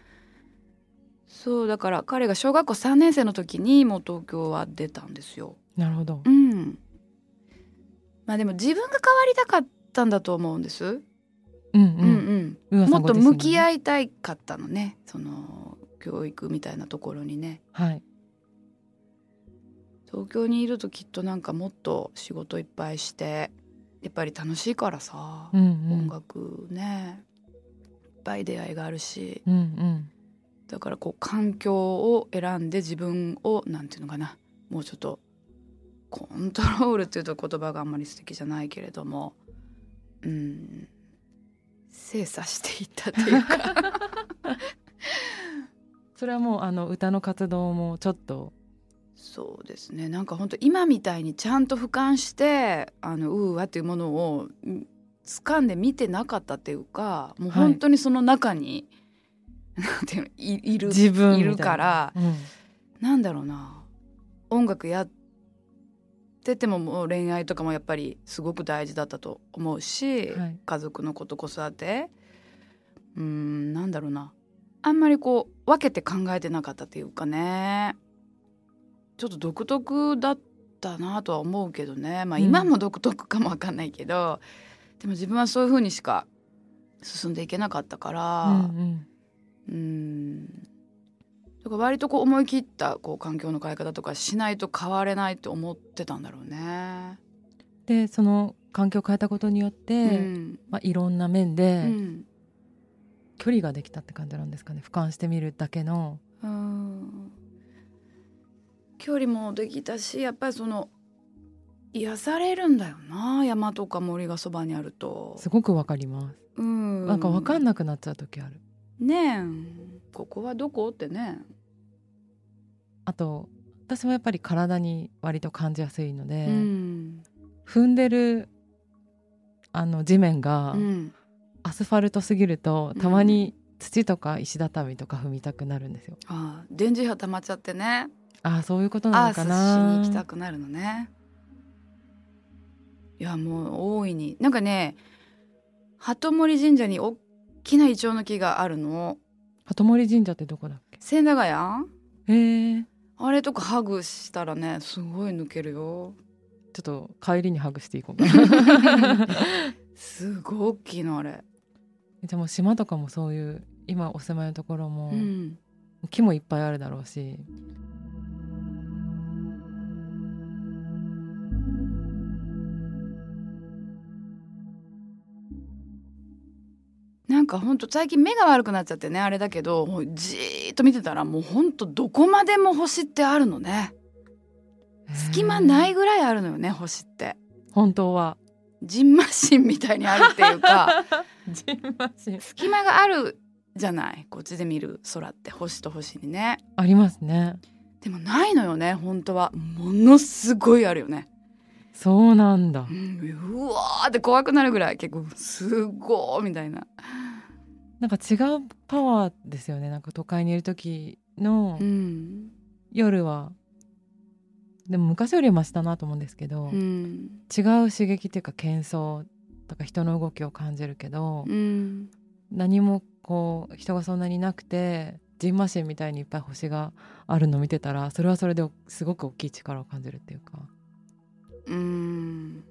そうだから彼が小学校3年生の時にもう東京は出たんですよ。なるほど。うん。まあでも自分が変わりたかったんだと思うんです、うんうん。うんうん。もっと向きい合いたいかったのね。その教育みたいなところにね。はい東京にいるときっとなんかもっと仕事いっぱいしてやっぱり楽しいからさ、うんうん。音楽ねいっぱい出会いがあるし。うんうん。だからこう環境を選んで自分をなんていうのかなもうちょっとコントロールっていうと言葉があんまり素敵じゃないけれどもうん精査していったというか。それはもうあの歌の活動もちょっとそうですね。なんか本当今みたいにちゃんと俯瞰してあのウーワっていうものをん掴んで見てなかったっていうかもう本当にその中に、なんていうのいいる自分いるからうん。なんだろうな。音楽やっててももう恋愛とかもやっぱりすごく大事だったと思うし、はい。家族のこと子育て。うーんなんだろうな。あんまりこう分けて考えてなかったっていうかねちょっと独特だったなとは思うけどね。まあうん。今も独特かもわかんないけど、でも自分はそういう風にしか進んでいけなかったから。うんうん。うん。だから割とこう思い切ったこう環境の変え方とかしないと変われないと思ってたんだろうね。でその環境を変えたことによって、うん。まあ、いろんな面でうん。距離ができたって感じなんですかね。俯瞰してみるだけの。うん距離もできたしやっぱりその癒されるんだよな山とか森がそばにあると。すごくわかります、うん、なんかわかんなくなっちゃう時あるねえここはどこ？ってね。あと私もやっぱり体に割と感じやすいので、うん踏んでるあの地面がうんアスファルトすぎるとうんたまに土とか石畳とか踏みたくなるんですよ。ああ電磁波溜まっちゃってね。ああそういうことなのかアースしな。に行きたくなるのね。いやもう大いに。なんかね鳩森神社に大きなイチョウの木があるの。鳩森神社ってどこだっけ？千駄ヶ谷？へえあれとかハグしたらねすごい抜けるよ。ちょっと帰りにハグしていこうかな。すごい大きいのあれ。じゃあもう島とかもそういう今お住まいのところも、うん。木もいっぱいあるだろうしなんかほんと最近目が悪くなっちゃってねあれだけどじーっと見てたらもうほんとどこまでも星ってあるのね。隙間ないぐらいあるのよね星って。本当は。ジンマシンみたいにあるっていうかジンマシン隙間があるじゃない？こっちで見る空って星と星にね。ありますね。でもないのよね本当は。ものすごいあるよね、そうなんだ。うん、うわーって怖くなるぐらい結構すごーみたいな。なんか違うパワーですよね。なんか都会にいる時のうん夜は、でも昔よりはマシだなと思うんですけど、うん違う刺激っていうか喧騒とか人の動きを感じるけど、うん何もこう人がそんなにいなくてジンマシンみたいにいっぱい星があるの見てたらそれはそれですごく大きい力を感じるっていうかうん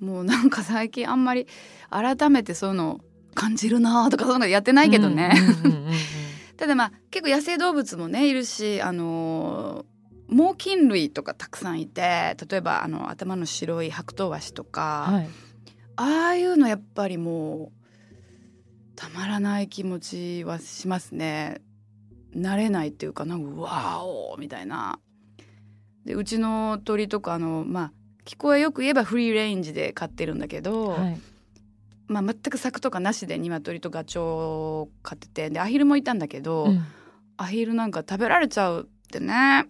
もうなんか最近あんまり改めてそういうの感じるなーとかそういうのやってないけどね、ただまあ結構野生動物もねいるしあのー猛禽類とかたくさんいて例えばあの頭の白い白頭ワシとか、はいああいうのやっぱりもうたまらない気持ちはしますね慣れないっていうかなんか「わーお!」みたいな。でうちの鳥とかあのまあ聞こえよく言えばフリーレンジで飼ってるんだけど、はい。まあ、全く柵とかなしで鶏とガチョウを飼っててでアヒルもいたんだけど、うん。アヒルなんか食べられちゃうってね。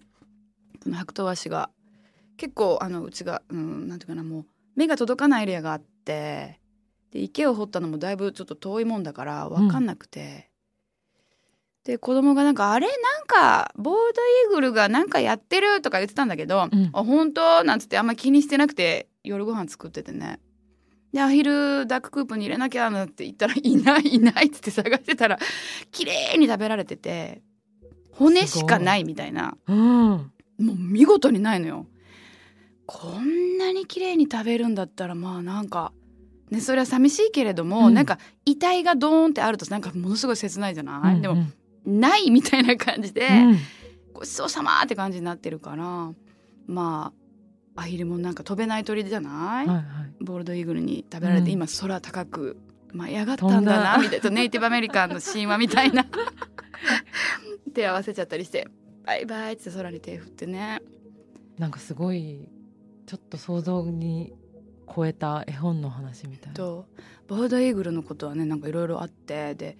その白頭ワシが。結構あのうちが、うん、なんていうかなもう目が届かないエリアがあってで池を掘ったのもだいぶちょっと遠いもんだから分かんなくて、で子供がなんか「あれ？なんかボールドイーグルがなんかやってる」とか言ってたんだけど「うん。あ本当?」なんつってあんま気にしてなくて夜ご飯作っててね。でアヒルダッククープに入れなきゃなんて言ったら「いない いない」っつって探してたら綺麗に食べられてて骨しかないみたいな。うん。もう見事にないのよ。こんなに綺麗に食べるんだったらまあなんかねそれは寂しいけれども、うん。なんか遺体がドーンってあるとなんかものすごい切ないじゃない、でもうんないみたいな感じで、うん。ごちそうさまって感じになってるからまあアヒルもなんか飛べない鳥じゃない、はいはい。ボールドイーグルに食べられて、うん。今空高く舞い上がったんだなみたいな。ネイティブアメリカンの神話みたいな。手合わせちゃったりしてバイバイって空に手振ってね。なんかすごいちょっと想像に超えた絵本の話みたいな。とボールドイーグルのことはねなんかいろいろあってで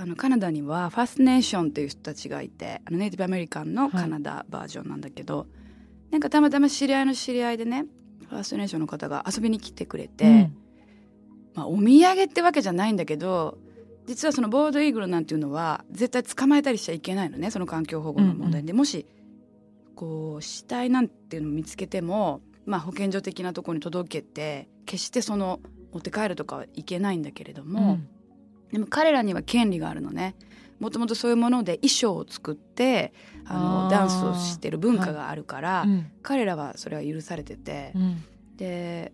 あのカナダにはファーストネーションっていう人たちがいてあのネイティブアメリカンのカナダバージョンなんだけど、なんかたまたま知り合いの知り合いでねファーストネーションの方が遊びに来てくれて、うん。まあ、お土産ってわけじゃないんだけど実はそのボールドイーグルなんていうのは絶対捕まえたりしちゃいけないのねその環境保護の問題。で、もしこう死体なんていうのを見つけても、まあ、保健所的なところに届けて決してその持って帰るとかはいけないんだけれども、でも彼らには権利があるのね。もともとそういうもので衣装を作ってあのダンスをしてる文化があるから、うん。彼らはそれは許されてて、うん。で、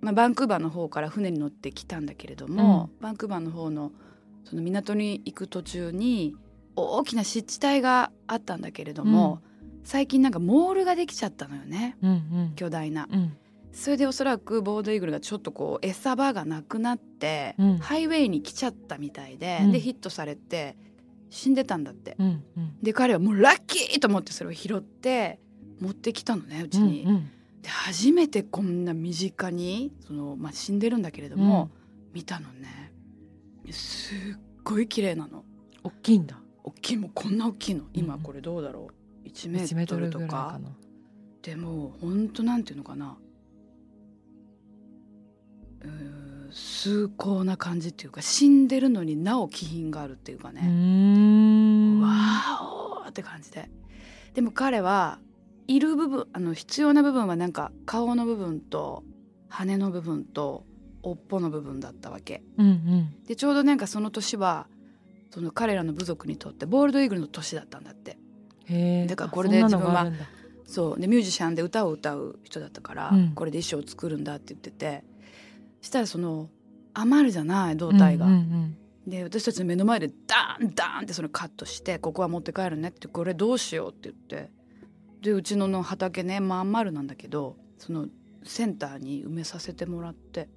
まあ、バンクーバーの方から船に乗ってきたんだけれども、バンクーバーの方のその港に行く途中に大きな湿地帯があったんだけれども、最近なんかモールができちゃったのよね。うんうん。巨大な。うんそれでおそらくボードイーグルがちょっとこう餌場がなくなって、うん。ハイウェイに来ちゃったみたいで、うん。でヒットされて死んでたんだって。うんうん。で彼はもうラッキーと思ってそれを拾って持ってきたのねうちに。うんうん。で初めてこんな身近にその、まあ、死んでるんだけれども、見たのね。すっごい綺麗なの。大きいんだ。大きい。もうこんな大きいの。今うん。これどうだろう？1メ1メーートルとかでもほんとなんていうのかな崇高な感じっていうか死んでるのになお気品があるっていうかね、ん。わーおって感じで。でも彼はいる部分あの必要な部分はなんか顔の部分と羽の部分と尾っぽの部分だったわけ。うんうん。でちょうどなんかその年はその彼らの部族にとってボールドイーグルの年だったんだって。だからこれであそんなのがあるんだ。そう。でミュージシャンで歌を歌う人だったから、うん。これで衣装を作るんだって言っててしたらその余るじゃない胴体が。うんうんで私たちの目の前でダーンダーンってそれカットしてここは持って帰るねってこれどうしようって言って。でうちのの畑ねまん丸なんだけどそのセンターに埋めさせてもらって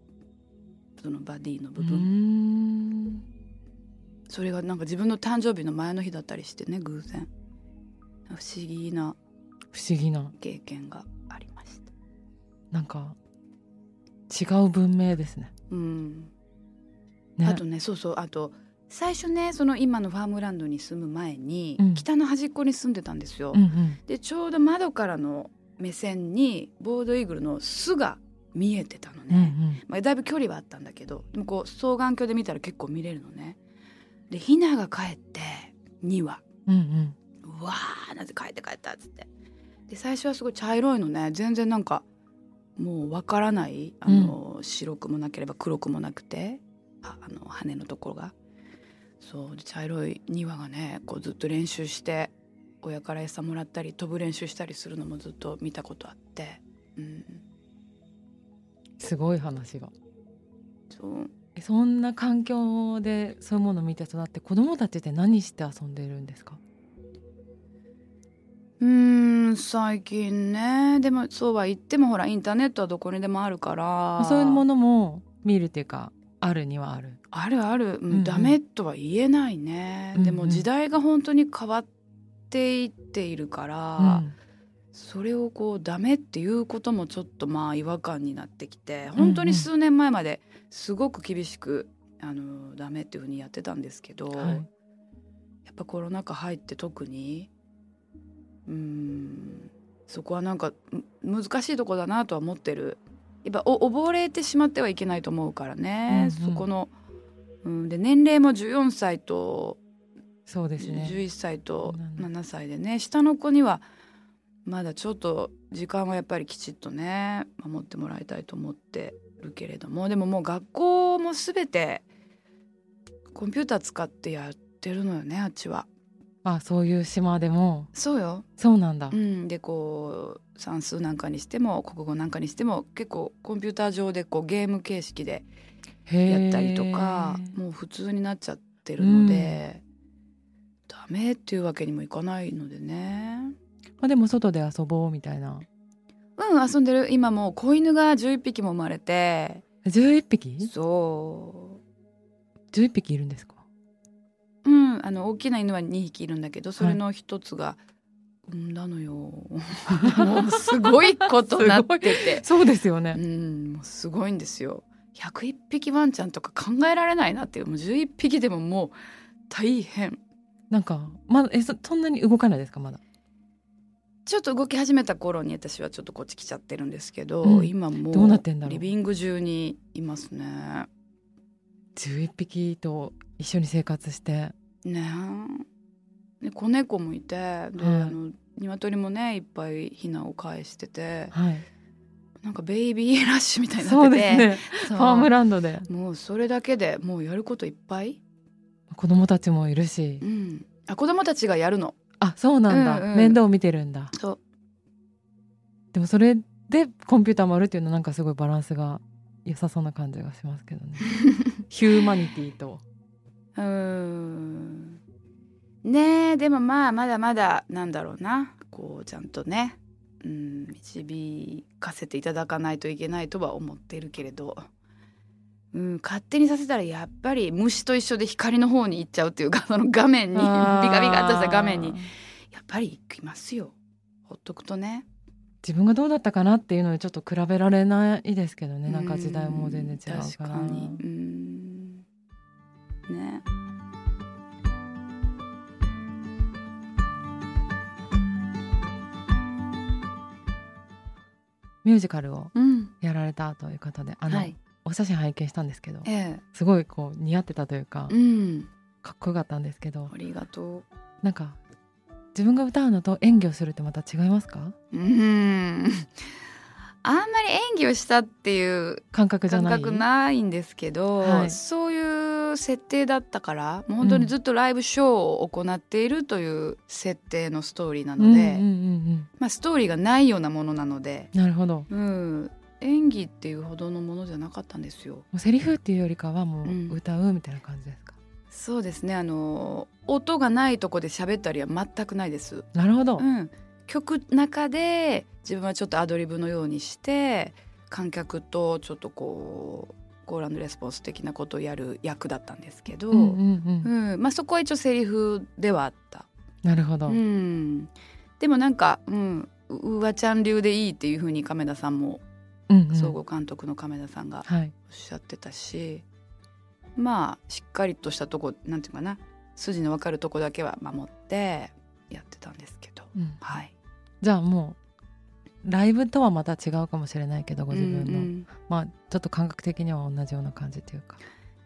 そのバディの部うん。う分、それがなんか自分の誕生日の前の日だったりしてね偶然。不思議な不思議な。経験がありました。なんか違う文明ですね。うん。ね。あとねそうそう。あと最初ねその今のファームランドに住む前に、うん。北の端っこに住んでたんですよ。うんうん。でちょうど窓からの目線にボードイーグルの巣が見えてたのうんね、まあ、だいぶ距離はあったんだけどでもこう双眼鏡で見たら結構見れるのね。でヒナが帰って2羽うんうん。うわーなぜ帰って帰ったっつって。で最初はすごい茶色いのね。全然なんかもうわからないあの、白くもなければ黒くもなくてああの羽のところが。そうで茶色い2羽がねこうずっと練習して親から餌もらったり飛ぶ練習したりするのもずっと見たことあって、うん、すごい話が。そう。えそんな環境でそういうものを見て育って子供たちって何して遊んでるんですか？うーん最近ね。でもそうは言ってもほらインターネットはどこにでもあるから。そういうものも見るっていうかあるにはある。あるある、うんうん。うんダメとは言えないね、うんうん。でも時代が本当に変わっていっているから、それをこうダメっていうこともちょっとまあ違和感になってきて本当に数年前まですごく厳しくあのダメっていうふうにやってたんですけど、はい。やっぱコロナ禍入って特にうん。そこはなんかむ難しいとこだなとは思ってる。やっぱお溺れてしまってはいけないと思うからね、うんうん。そこの、うん、で年齢も14歳とそうですね。11歳とうん7歳でね。下の子にはまだちょっと時間はやっぱりきちっとね守ってもらいたいと思ってるけれども。でももう学校も全てコンピューター使ってやってるのよねあっちは。あそういう島でも。そうよ、そうなんだ、うん、でこう算数なんかにしても国語なんかにしても結構コンピューター上でこうゲーム形式でやったりとかもう普通になっちゃってるので、ダメっていうわけにもいかないのでね。まあ、でも外で遊ぼうみたいな。うん遊んでる。今もう子犬が11匹も生まれて。11匹？そ ?11 匹いるんですか？ううん。あの大きな犬は2匹いるんだけどそれの一つが産んだのよ。もうすごいことなってて。そうですようね、ん。もうすごいんですよ。101匹ワンちゃんとか考えられないなっていう。もう11匹でももう大変。なんかまだえそそんなに動かないですかまだ？ちょっと動き始めた頃に私はちょっとこっち来ちゃってるんですけど、うん。今もどうなってんだろう。リビング中にいますね。11匹と一緒に生活して。ね。えで子猫もいて。で、はい。あの鶏もねいっぱいヒナを返してて。はい。なんかベイビーラッシュみたいになそうってて。ですね。ファームランドで。もうそれだけでもうやることいっぱい、子供たちもいるし。うん、あ子供たちがやるの。あそうなんだ、うんうん。面倒を見てるんだ。そう。でもそれでコンピューターもあるっていうのはなんかすごいバランスが良さそうな感じがしますけどね。ヒューマニティとうーん。ねえでもまあまだまだなんだろうな。こうちゃんとね、うん、導かせていただかないといけないとは思ってるけれど、うん、勝手にさせたらやっぱり虫と一緒で光の方に行っちゃうっていうか その画面にビカビカっとした画面に。やっぱり行きますよ。ほっとくとね。自分がどうだったかなっていうのにちょっと比べられないですけどね。なんか時代も全然違うから。確かに。うんね。ミュージカルをうん。やられたということであの、はい。お写真拝見したんですけどえすごいこう似合ってたというかえうん。かっこよかったんですけどありがとなんか自分が歌うのと演技をするってまた違いますか？ううん。あんまり演技をしたっていう感覚じゃない。感覚ないんですけど、はい。そういう設定だったからもう本当にずっとライブショーを行っているという設定のストーリーなので、うんうんうんうん。まあ、ストーリーがないようなものなので、なるほど。もうん、演技っていうほどのものじゃなかったんですよ。うセリフっていうよりかはもうん。う歌うみたいな感じですか、そうですね。あの音がないとこで喋ったりは全くないです。なるほど、うん、曲中で自分はちょっとアドリブのようにして観客とちょっとこうコールレスポンス的なことをやる役だったんですけど、うんまあ、そこは一応セリフではあった。なるほど、うん、でもなんか、うん、ううわちゃん流でいいっていうふうに亀田さんもうんうん。総合監督の亀田さんがはい。おっしゃってたし、まあしっかりとしたとこなんていうかな。筋の分かるとこだけは守ってやってたんですけど、うん。はい。じゃあもうライブとはまた違うかもしれないけどご自分の、うん。うんまあちょっと感覚的には同じような感じというか。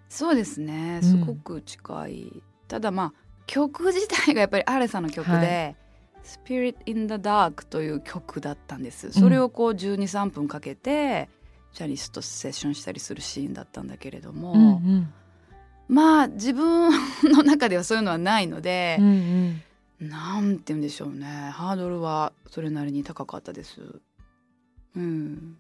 そうですね。うん。すごく近い、ただまあ曲自体がやっぱりアレさんの曲で「Spirit in the Dark」という曲だったんです。それをこう1 2 3分かけてジャニスとセッションしたりするシーンだったんだけれども、うんうん。まあ自分の中ではそういうのはないのでう、んうんなんて言うんでしょうね。ハードルはそれなりに高かったです。うん。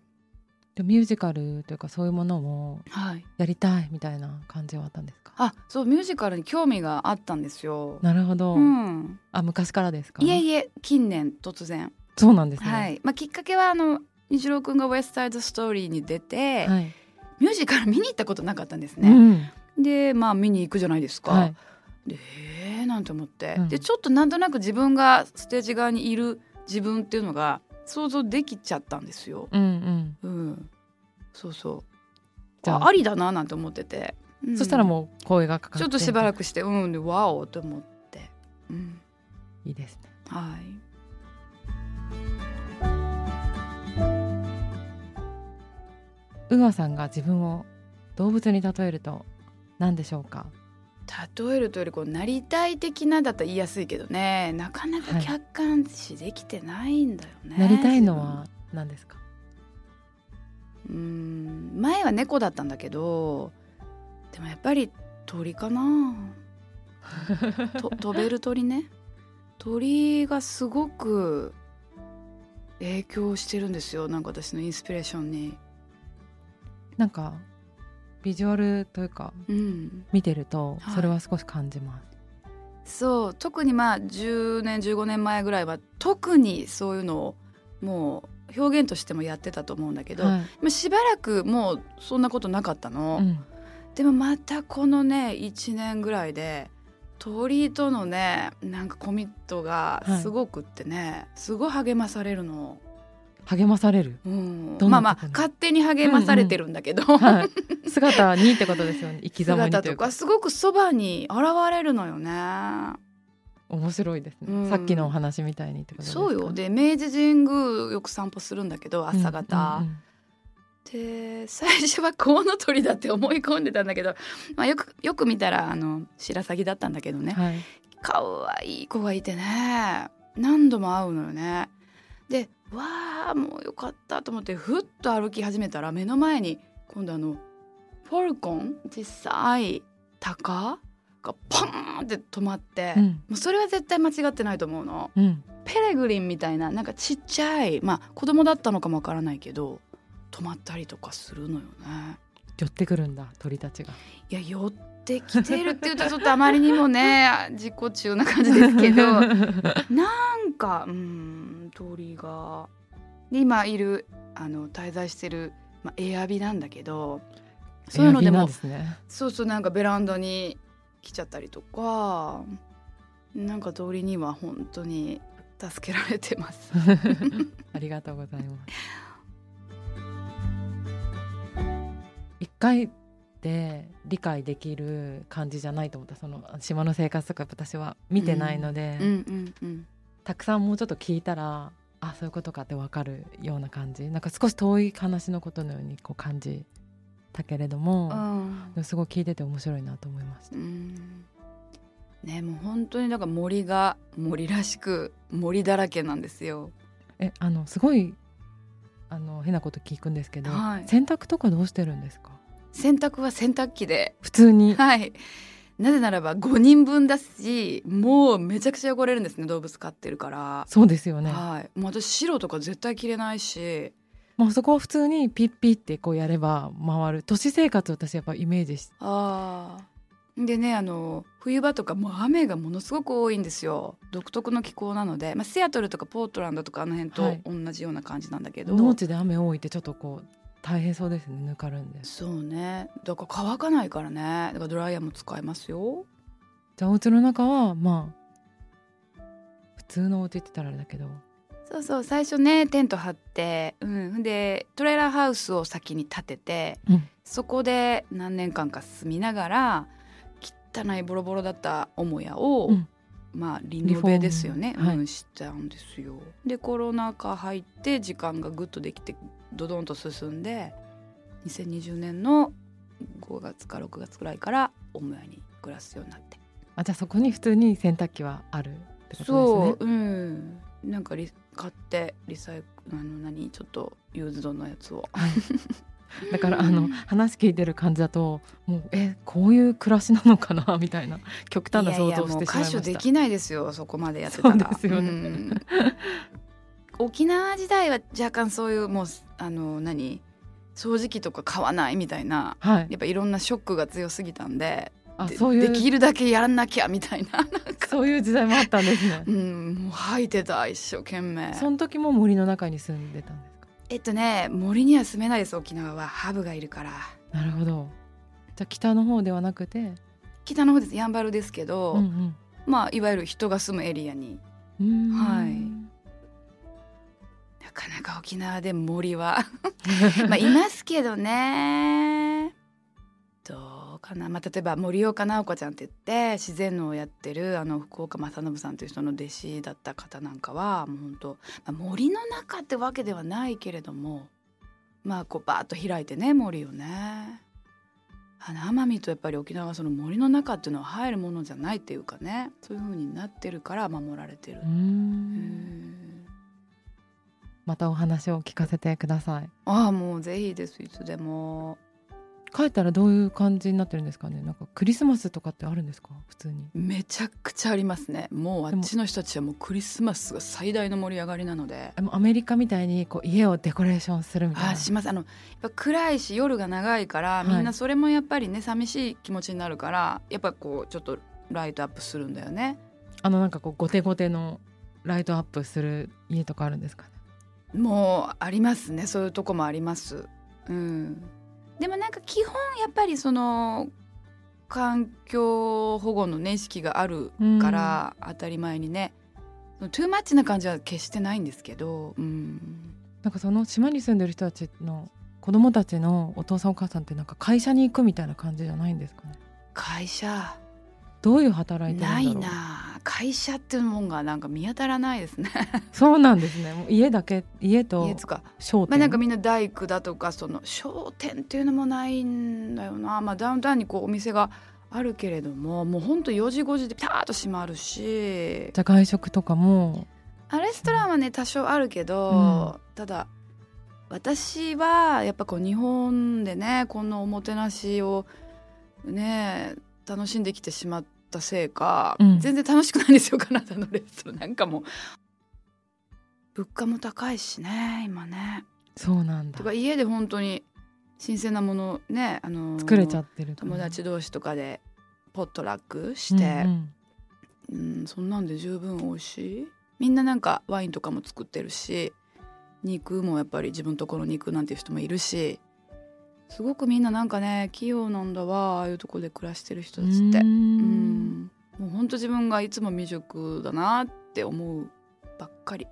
でミュージカルというかそういうものもはい、やりたいみたいな感じはあったんですか？あそうミュージカルに興味があったんですよ。なるほど、うん、あ昔からですか？いえいえ近年突然、そうなんですね。はい。まあ、きっかけはあの虹郎くんが「ウエストサイドストーリー」に出て、はい。ミュージカル見に行ったことなかったんですうね。ん。でまあ見に行くじゃないですか。はい。でえー、なんて思って、うん。でちょっとなんとなく自分がステージ側にいる自分っていうのが想像できちゃったんですよ。うんうん。うん、そうそう。じゃあ。あありだななんて思ってて、うん。そしたらもう声がかかって。ちょっとしばらくくしてうん。でワオと思って、うん、いいですね。はい。宇賀さんが自分を動物に例えると何でしょうか？例えるとよりこうなりたい的なだったら言いやすいけどね。なかなか客観視できてないんだよね、なりたいのは何ですか？うん。前は猫だったんだけどでもやっぱり鳥かな。と飛べる鳥ね。鳥がすごく影響してるんですよ。なんか私のインスピレーションに。なんかビジュアルというかうん。見てるとはい。それは少し感じます、そう。特にまあ10年15年前ぐらいは特にそういうのをもう表現としてもやってたと思うんだけど、はい。まあしばらくもうそんなことなかったの、うん。でもまたこのね1年ぐらいで鳥とのねなんかコミットがすごくってね、すごい励まされるの、励まされる、うん、まあまあ勝手に励まされてるんだけど、はい、姿にってことですよね。生き様というか。すごくそばに現れるのよね。面白いですね、うん。さっきのお話みたいにってことですか？そうよ。で明治神宮よく散歩するんだけど朝方、うんうん。で最初はコウノトリだって思い込んでたんだけど、まあ、よくよく見たらあの白鷺だったんだけどね。うんはい。可愛い子がいてね。何度も会うのよね。でわあもうよかったと思ってふっと歩き始めたら目の前に今度あのフォルコン小さい鷹がパーンって止まって、うんもうそれは絶対間違ってないと思うの。うんペレグリンみたいななんかちっちゃいまあ子供だったのかもわからないけど止まったりとかするのよね。寄ってくるんだ鳥たちがいや寄ってきてるっていうとちょっとあまりにもね 自己中な感じですけどなんかうん鳥がで今いるあの滞在してる、まあ、エアビなんだけどそういうのでもねそうそうなんかベランダに来ちゃったりとかなんか鳥には本当に助けられてます。ありがとうございます一回で理解できる感じじゃないと思った。その島の生活とか私は見てないので、たくさんもうちょっと聞いたらあそういうことかって分かるような感じ。なんか少し遠い話のことのようにこう感じたけれども、すごい聞いてて面白いなと思いました。うん。ねもう本当にだから森が森らしく森だらけなんですよ。えあのすごいああの変なこと聞くんですけど、はい、洗濯とかどうしてるんですか？洗濯は洗濯機で。普通に。はい。なぜならば5人分だしもうめちゃくちゃ汚れるんですね動物飼ってるから。そうですよね。はい。もう私白とか絶対着れないし。もうそこは普通にピッピってこうやれば回る。都市生活私やっぱイメージしああでねあの冬場とかもう雨がものすごく多いんですよ。独特の気候なので、まあ、シアトルとかポートランドとかあの辺と同じような感じなんだけど、はい、農地で雨多いってちょっとこう大変そうですねぬかるんで。そうね。だから乾かないからね。だからドライヤーも使えますよ。じゃあお家の中はまあ普通のお家って言ったらあれだけど。そうそう。最初ねテント張ってうん。でトレーラーハウスを先に建てて、うん、そこで何年間か住みながら汚いボロボロだった母屋を、うん、まあリノベですよね、はい、うん、したんですよ。でコロナ禍入って時間がぐっとできてドドンと進んで2020年の5月か6月くらいから母屋に暮らすようになって。あじゃあそこに普通に洗濯機はあるってことですね。そううん。なんかリ買ってリサイクあの何？ちょっとユーズドのやつを だからあの話聞いてる感じだともうえこういう暮らしなのかな？みたいな極端な想像してしまいました。できないですよそこまでやってたら。ですよね、うん、沖縄時代は若干そういうもうあの何？掃除機とか買わないみたいな、はい、やっぱいろんなショックが強すぎたんであそういうできるだけやらなきゃみたいなそういう時代もあったんですね。うん、もう吐いてた一生懸命。その時も森の中に住んでたんです。か。えっとね森には住めないです沖縄はハブがいるから。なるほど。じゃあ北の方ではなくて？北の方ですやんばるですけど、うんうん、まあいわゆる人が住むエリアに。はい。かなか沖縄で森は まあいますけどねどうかな、まあ、例えば森岡直子ちゃんって言って自然農をやってるあの福岡正信さんという人の弟子だった方なんかはもう本当、まあ、森の中ってわけではないけれどもまあこうバーッと開いてね森をね。あの奄美とやっぱり沖縄はその森の中っていうのは入るものじゃないっていうかねそういう風になってるから守られてる。うん。またお話を聞かせてください。ああもうぜひです。いつでも帰ったらどういう感じになってるんですかね？なんかクリスマスとかってあるんですか？普通に。めちゃくちゃありますね。もうあっちの人たちはもうクリスマスが最大の盛り上がりなので。でもアメリカみたいにこう家をデコレーションするみたいな。あします。あのやっぱ暗いし夜が長いからみんなそれもやっぱりね、はい、寂しい気持ちになるからやっぱこうちょっとライトアップするんだよね。あのなんかこうゴテゴテのライトアップする家とかあるんですかね？もうありますね。そういうとこもあります。うん、でもなんか基本やっぱりその環境保護の、ね、意識があるから当たり前にね、うん、トゥーマッチな感じは決してないんですけど、うん、なんかその島に住んでる人たちの子供たちのお父さんお母さんってなんか会社に行くみたいな感じじゃないんですかね？会社どういう働いてるんだろう。ないな会社っていうもんがなんか見当たらないですね。そうなんですね。もう家だけ家と商店、まあ、なんかみんな大工だとかその商店っていうのもないんだよな、まあ、ダウンタウンにこうお店があるけれどももうほんと4時5時でピタッと閉まるし。じゃあ外食とかも。あレストランはね多少あるけど、うん、ただ私はやっぱこう日本でねこのおもてなしをね楽しんできてしまっったせいか、うん、全然楽しくないんですよカナダのレストランなんかも。物価も高いしね今ね。そうなんだ。とか家で本当に新鮮なものね、あのー、作れちゃってる友達同士とかでポットラックして、うんうん、うん、そんなんで十分美味しい。みんななんかワインとかも作ってるし肉もやっぱり自分とこの肉なんていう人もいるしすごくみんななんかね器用なんだわああいうとこで暮らしてる人たちって。うん。もうほんと自分がいつも未熟だなって思うばっかり。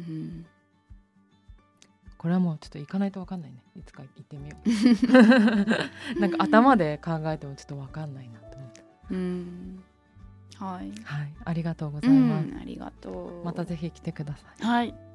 うん。これはもうちょっと行かないと分かんないね。いつか行ってみよう。なんか頭で考えてもちょっと分かんないなと思って。うん。はい、はい、ありがとうございます、ありがとう。またぜひ来てください。はい